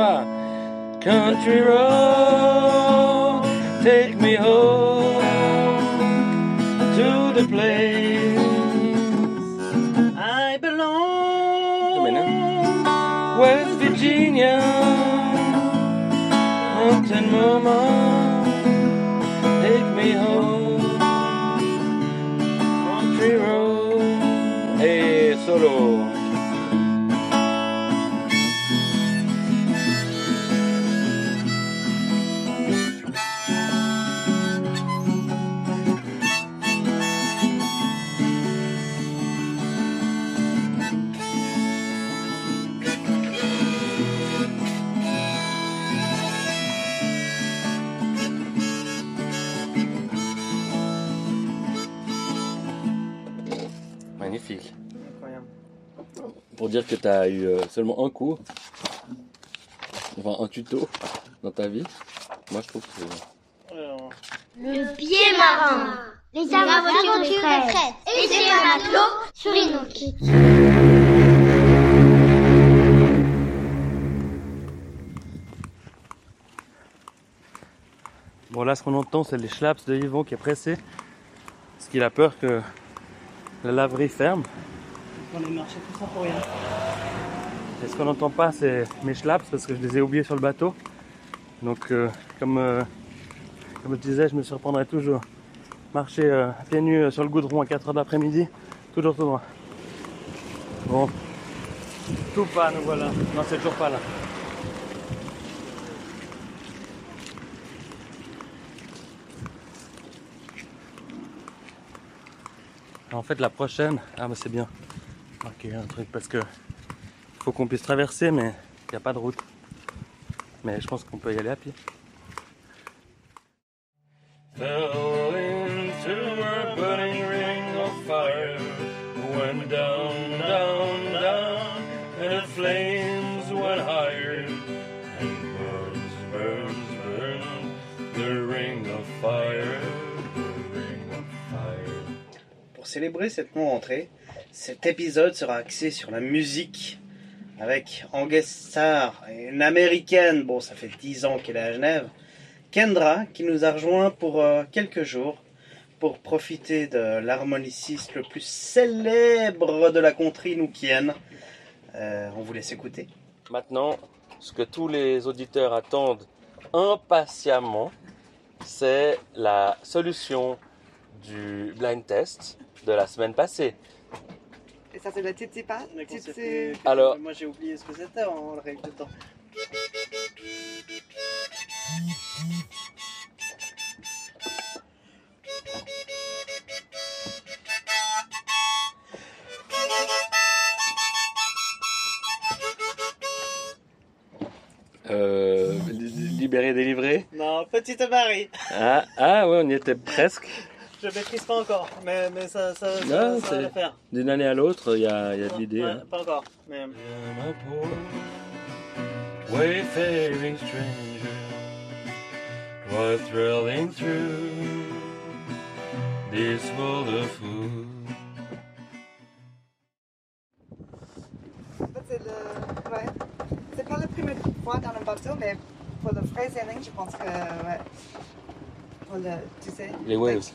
toi. Country road, take me home to the place I belong. West Virginia, mountain mama, take me home. Magnifique. Incroyable. Pour dire que tu as eu euh, seulement un cours, enfin un tuto dans ta vie, moi je trouve que c'est. Alors, Le pied marin. Les aventures de Fred. Et des matelots sur Inoki. Bon là ce qu'on entend c'est les schlaps de Yvon qui est pressé, parce qu'il a peur que la laverie ferme. on est marché tout ça pour rien. Et ce qu'on n'entend pas c'est mes schlaps parce que je les ai oubliés sur le bateau. Donc euh, comme, euh, comme je disais je me surprendrai toujours. Marcher euh, pieds nus sur le goudron à 4h de l'après-midi, toujours tout droit. Bon. Tout pas nous voilà. Non c'est toujours pas là. En fait, la prochaine, ah, mais c'est bien. Ok, un truc parce que faut qu'on puisse traverser, mais il n'y a pas de route. Mais je pense qu'on peut y aller à pied. Célébrer cette non-rentrée, cet épisode sera axé sur la musique avec en une américaine, bon ça fait 10 ans qu'elle est à Genève, Kendra qui nous a rejoint pour euh, quelques jours pour profiter de l'harmoniciste le plus célèbre de la contrée noukienne. Euh, on vous laisse écouter. Maintenant, ce que tous les auditeurs attendent impatiemment, c'est la solution du blind test de la semaine passée. Et ça, c'est la concept- Alors- moi j'ai oublié ce que c'était en règle de temps. Euh, libéré, délivré. Non, petite Marie. Ah, ah ouais, on y était presque. Je maîtrise pas encore, mais, mais ça, ça, ça, Non, ça c'est- va le faire. D'une année à l'autre, il y a, il y a de l'idée. Ouais, hein. Pas encore, mais... Wayfaring stranger, was thrilling through this world of food. En fait, c'est le. Ouais. C'est pas la première fois dans un bateau, mais pour le vrai sailing, je pense que. Ouais. Pour le. Tu sais? Les waves.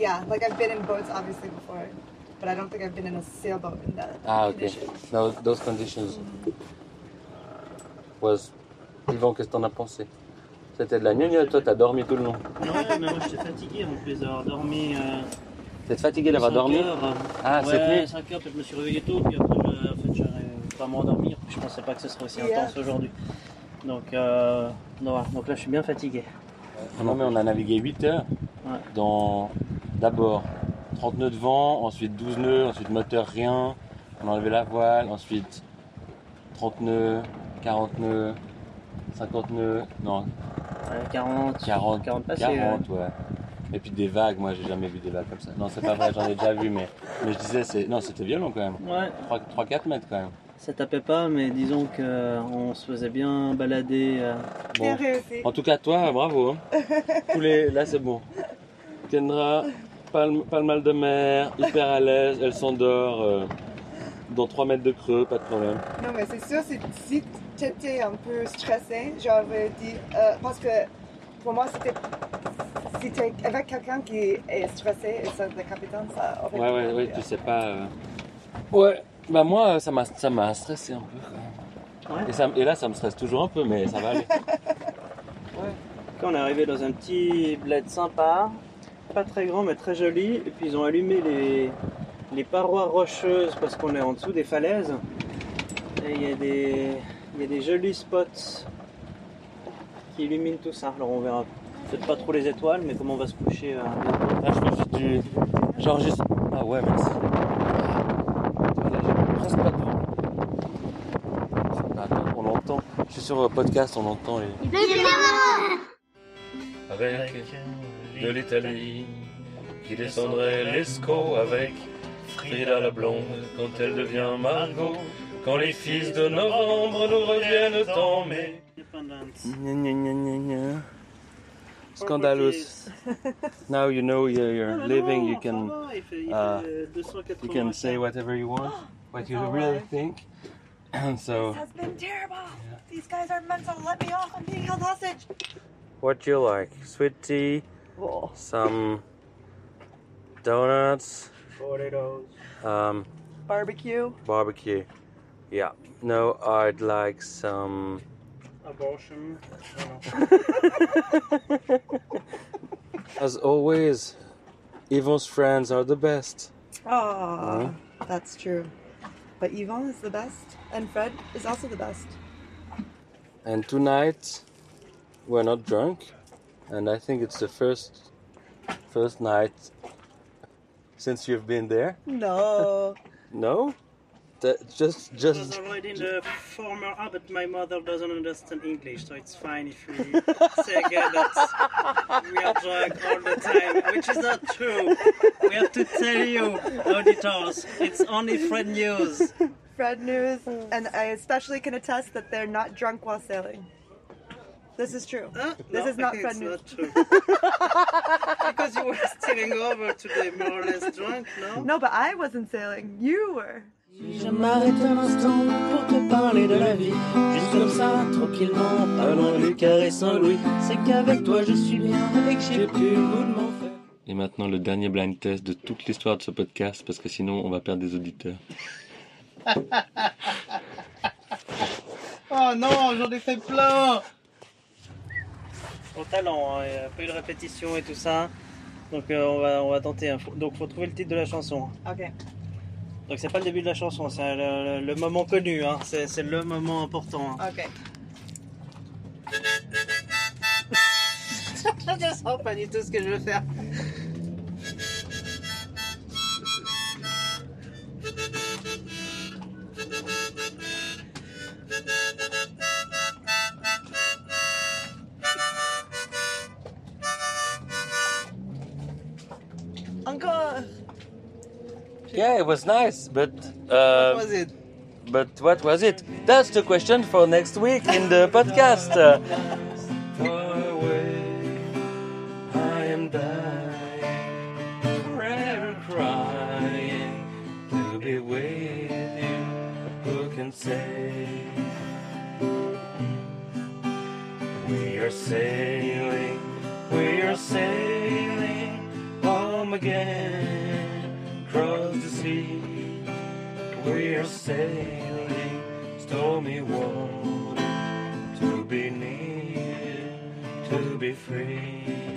Yeah, like I've been in boats obviously before, but I don't think I've been in a sailboat in that. Ah, ok. condition. No, those conditions was. Yvan, qu'est-ce que t'en as pensé? C'était de la gnognotte, toi, t'as dormi tout le long. Non, mais moi j'étais fatigué en plus d'avoir dormi. Euh, T'es fatigué d'avoir dormi? heures. Ah, cette ouais, nuit 5 heures, puis je me suis réveillé tôt, puis après, je- en fait, pas m'endormir. Je pensais pas que ce serait aussi Yeah. intense aujourd'hui. Donc, euh, non, donc là, je suis bien fatigué. Non, mais on a navigué 8 heures Ouais. dans d'abord 30 nœuds de vent, ensuite 12 nœuds, ensuite moteur rien, on a enlevé la voile, ensuite 30 nœuds, 40 nœuds, 50 nœuds, non, Ouais, 40, 40, 40 passés. 40, ouais. Et puis des vagues, moi j'ai jamais vu des vagues comme ça. Non, c'est pas vrai, j'en ai déjà vu, mais, mais je disais, c'est, non, c'était violent quand même. Ouais, 3-4 mètres quand même. ça tapait pas, mais disons qu'on se faisait bien balader. euh, Bien Bon. réussi. En tout cas, toi, bravo. hein. Tous les... Là, c'est bon. Kendra, pas le, pas le mal de mer, hyper à l'aise, elle s'endort. euh, dans 3 mètres de creux, pas de problème. Non, mais c'est sûr, si tu étais un peu stressé, j'aurais dit. euh, parce que pour moi, c'était. Si tu es avec quelqu'un qui est stressé le capitaine, ça aurait Ouais, été ouais, ouais, tu sais pas. euh. Ouais, bah moi, ça m'a, ça m'a stressé un peu quand même. Ouais. Et, ça, et là, ça me stresse toujours un peu, mais ça va aller. Quand on est arrivé dans un petit bled sympa, pas très grand mais très joli, et puis ils ont allumé les, les parois rocheuses parce qu'on est en dessous des falaises. Et il y, a des- il y a des jolis spots qui illuminent tout ça. Alors on verra peut-être pas trop les étoiles, mais comment on va se coucher euh. Là, je pense que tu. Genre juste. Ah ouais, merci. J'ai presque pas de vent. Attends, on entend. Je suis sur le podcast, on entend les. Avec de l'Italie, qui descendrait l'Escaut avec Frida la blonde quand elle devient Margot. Quand les fils de novembre nous reviennent en mai. Scandalous. Now you know you're, you're Non, mais living, non, you can uh, fait 280. you can say whatever you want, what you really think. And so, This has been terrible. These guys are mental. Let me off. I'm being held hostage. what you like? Sweet tea, Some donuts, Potatoes. um, Barbecue. barbecue. Yeah. No, I'd like some. Abortion. I don't know. As always, Yvon's friends are the best. Oh, that's true. But Yvonne is the best, and Fred is also the best. And tonight, we're not drunk, and I think it's the first first night since you've been there. No. No, that just It was just already in the former ah, but my mother doesn't understand English, so it's fine if we say again that we are drunk all the time, which is not true. We have to tell you, auditors, it's only Fred news. Fred news, and I especially can attest that they're not drunk while sailing. This is true. Huh? This No, is not Fred news. not true. because you were steering over today, more or less drunk, no? No, but I wasn't sailing. You were. Je m'arrête un instant pour te parler de la vie, juste comme ça, tranquillement, pas loin du carré Saint-Louis. C'est qu'avec toi je suis bien et que j'ai plus le goût de m'en faire. Et maintenant le dernier blind test de toute l'histoire de ce podcast parce que sinon on va perdre des auditeurs. Oh non, j'en ai fait plein Talent, hein, il a pas eu de répétition et tout ça. Donc euh, on, va, on va tenter. hein. Faut- Donc faut trouver le titre de la chanson. Okay. Donc c'est pas le début de la chanson, c'est le, le- le moment connu, hein. c'est c'est le moment important. hein. Okay. Je ne sens pas du tout ce que je veux faire. Encore. Yeah, it was nice, but What uh, was it? but what was it? That's the question for next week in the podcast. Far away, I am dying, forever crying to be with you. Who can say we are sailing, we are sailing again, across the sea. We are sailing stormy water to be near, to be free.